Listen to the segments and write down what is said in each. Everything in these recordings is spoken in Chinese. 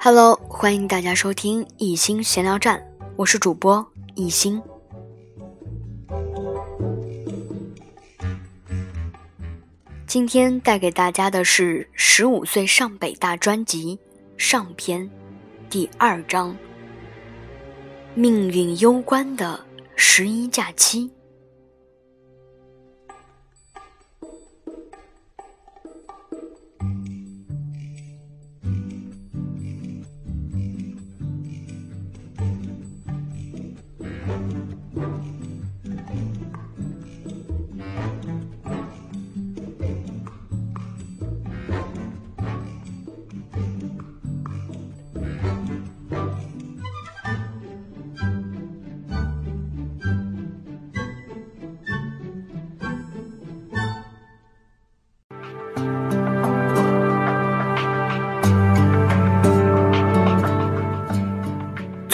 Hello，欢迎大家收听一心闲聊站，我是主播一心。今天带给大家的是《十五岁上北大》专辑上篇第二章：命运攸关的十一假期。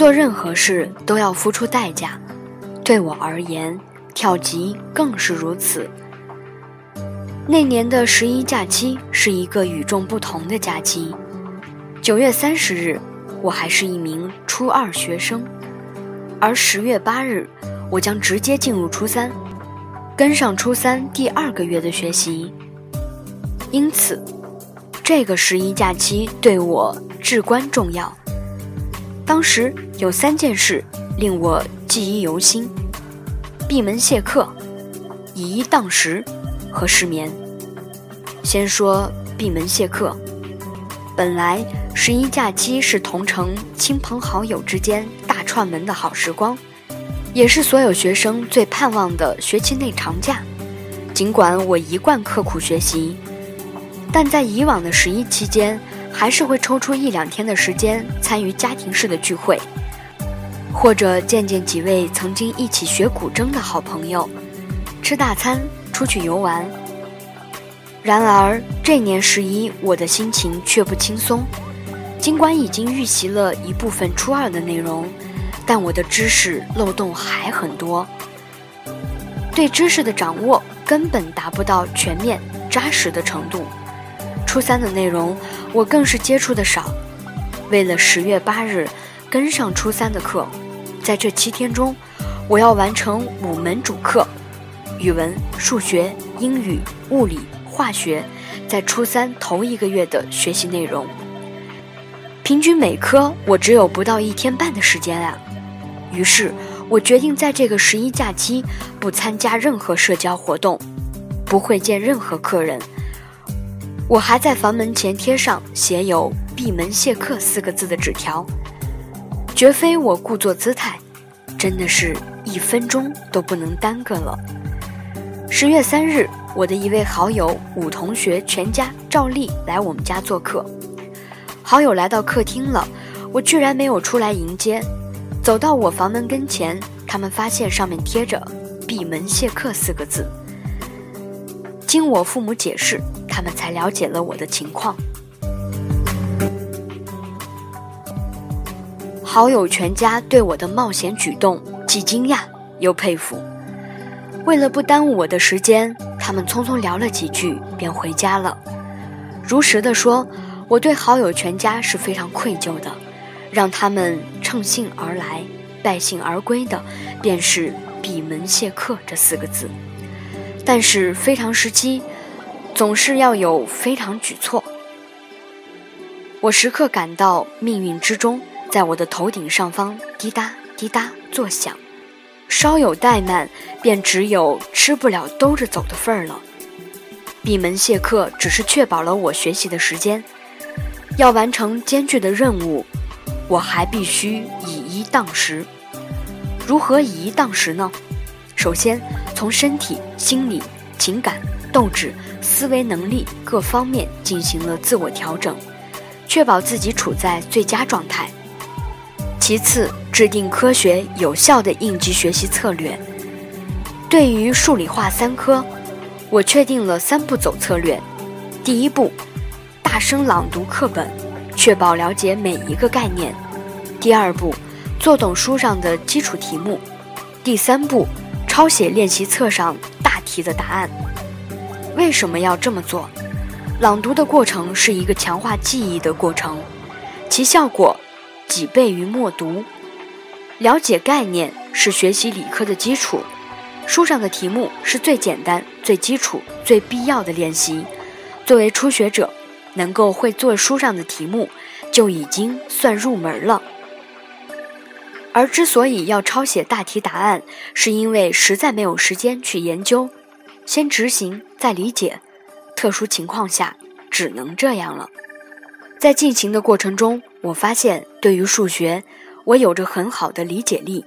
做任何事都要付出代价，对我而言，跳级更是如此。那年的十一假期是一个与众不同的假期。九月三十日，我还是一名初二学生，而十月八日，我将直接进入初三，跟上初三第二个月的学习。因此，这个十一假期对我至关重要。当时有三件事令我记忆犹新：闭门谢客、以一当十和失眠。先说闭门谢客。本来十一假期是同城亲朋好友之间大串门的好时光，也是所有学生最盼望的学期内长假。尽管我一贯刻苦学习，但在以往的十一期间。还是会抽出一两天的时间参与家庭式的聚会，或者见见几位曾经一起学古筝的好朋友，吃大餐，出去游玩。然而这年十一，我的心情却不轻松。尽管已经预习了一部分初二的内容，但我的知识漏洞还很多，对知识的掌握根本达不到全面扎实的程度。初三的内容，我更是接触的少。为了十月八日跟上初三的课，在这七天中，我要完成五门主课：语文、数学、英语、物理、化学，在初三头一个月的学习内容。平均每科我只有不到一天半的时间啊！于是，我决定在这个十一假期不参加任何社交活动，不会见任何客人。我还在房门前贴上写有“闭门谢客”四个字的纸条，绝非我故作姿态，真的是一分钟都不能耽搁了。十月三日，我的一位好友武同学全家照例来我们家做客。好友来到客厅了，我居然没有出来迎接，走到我房门跟前，他们发现上面贴着“闭门谢客”四个字。经我父母解释。他们才了解了我的情况。好友全家对我的冒险举动既惊讶又佩服。为了不耽误我的时间，他们匆匆聊了几句便回家了。如实的说，我对好友全家是非常愧疚的。让他们乘兴而来，败兴而归的，便是闭门谢客这四个字。但是非常时期。总是要有非常举措，我时刻感到命运之钟在我的头顶上方滴答滴答作响，稍有怠慢，便只有吃不了兜着走的份儿了。闭门谢客只是确保了我学习的时间，要完成艰巨的任务，我还必须以一当十。如何以一当十呢？首先从身体、心理、情感。斗志、思维能力各方面进行了自我调整，确保自己处在最佳状态。其次，制定科学有效的应急学习策略。对于数理化三科，我确定了三步走策略：第一步，大声朗读课本，确保了解每一个概念；第二步，做懂书上的基础题目；第三步，抄写练习册上大题的答案。为什么要这么做？朗读的过程是一个强化记忆的过程，其效果几倍于默读。了解概念是学习理科的基础，书上的题目是最简单、最基础、最必要的练习。作为初学者，能够会做书上的题目，就已经算入门了。而之所以要抄写大题答案，是因为实在没有时间去研究，先执行再理解。特殊情况下，只能这样了。在进行的过程中，我发现对于数学，我有着很好的理解力。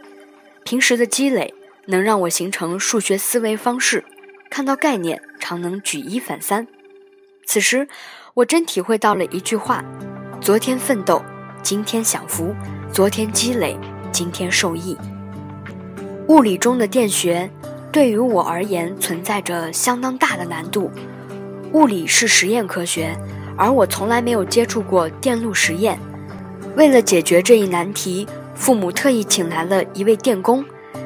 平时的积累能让我形成数学思维方式，看到概念常能举一反三。此时，我真体会到了一句话：昨天奋斗，今天享福；昨天积累，今天受益。物理中的电学，对于我而言存在着相当大的难度。物理是实验科学，而我从来没有接触过电路实验。为了解决这一难题，父母特意请来了一位电工，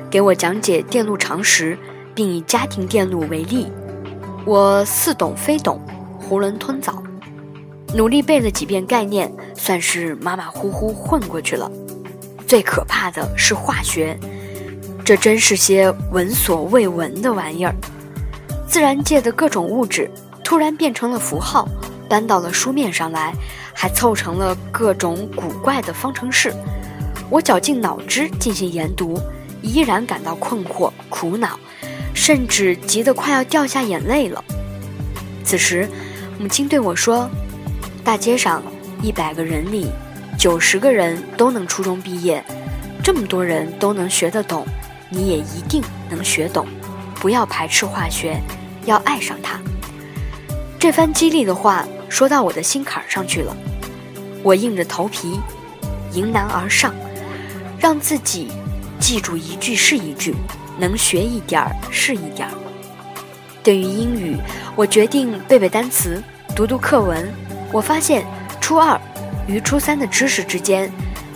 给我讲解电路常识，并以家庭电路为例。我似懂非懂。囫囵吞枣，努力背了几遍概念，算是马马虎虎混过去了。最可怕的是化学，这真是些闻所未闻的玩意儿。自然界的各种物质突然变成了符号，搬到了书面上来，还凑成了各种古怪的方程式。我绞尽脑汁进行研读，依然感到困惑、苦恼，甚至急得快要掉下眼泪了。此时。母亲对我说：“大街上一百个人里，九十个人都能初中毕业，这么多人都能学得懂，你也一定能学懂。不要排斥化学，要爱上它。”这番激励的话说到我的心坎上去了，我硬着头皮迎难而上，让自己记住一句是一句，能学一点儿是一点儿。对于英语，我决定背背单词。读读课文，我发现初二与初三的知识之间，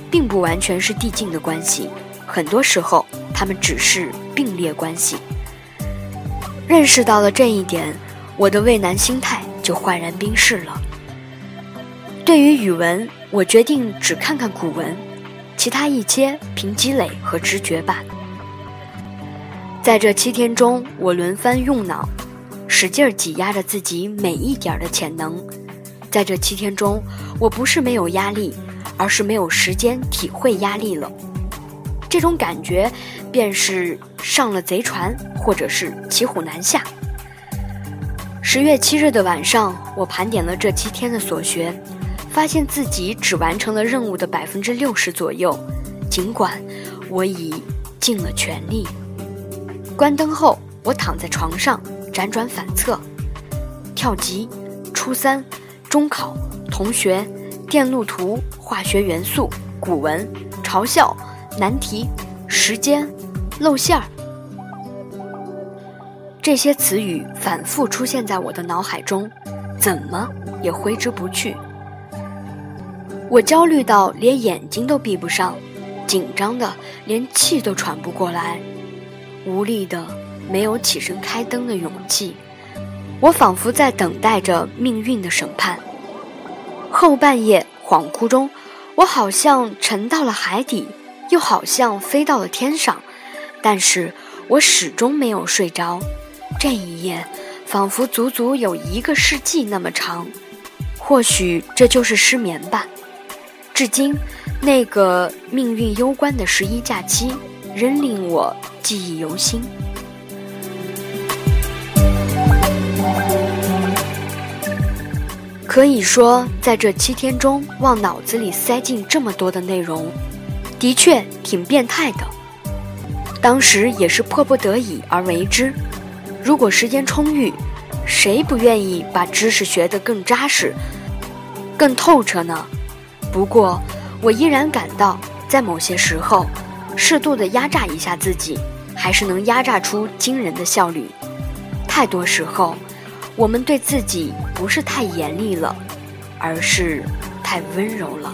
并不完全是递进的关系，很多时候他们只是并列关系。认识到了这一点，我的畏难心态就焕然冰释了。对于语文，我决定只看看古文，其他一切凭积累和直觉吧。在这七天中，我轮番用脑。使劲儿挤压着自己每一点的潜能，在这七天中，我不是没有压力，而是没有时间体会压力了。这种感觉，便是上了贼船，或者是骑虎难下。十月七日的晚上，我盘点了这七天的所学，发现自己只完成了任务的百分之六十左右，尽管我已尽了全力。关灯后，我躺在床上。辗转反侧，跳级，初三，中考，同学，电路图，化学元素，古文，嘲笑，难题，时间，露馅儿，这些词语反复出现在我的脑海中，怎么也挥之不去。我焦虑到连眼睛都闭不上，紧张的连气都喘不过来，无力的。没有起身开灯的勇气，我仿佛在等待着命运的审判。后半夜恍惚中，我好像沉到了海底，又好像飞到了天上，但是我始终没有睡着。这一夜仿佛足足有一个世纪那么长，或许这就是失眠吧。至今，那个命运攸关的十一假期仍令我记忆犹新。可以说，在这七天中，往脑子里塞进这么多的内容，的确挺变态的。当时也是迫不得已而为之。如果时间充裕，谁不愿意把知识学得更扎实、更透彻呢？不过，我依然感到，在某些时候，适度的压榨一下自己，还是能压榨出惊人的效率。太多时候。我们对自己不是太严厉了，而是太温柔了。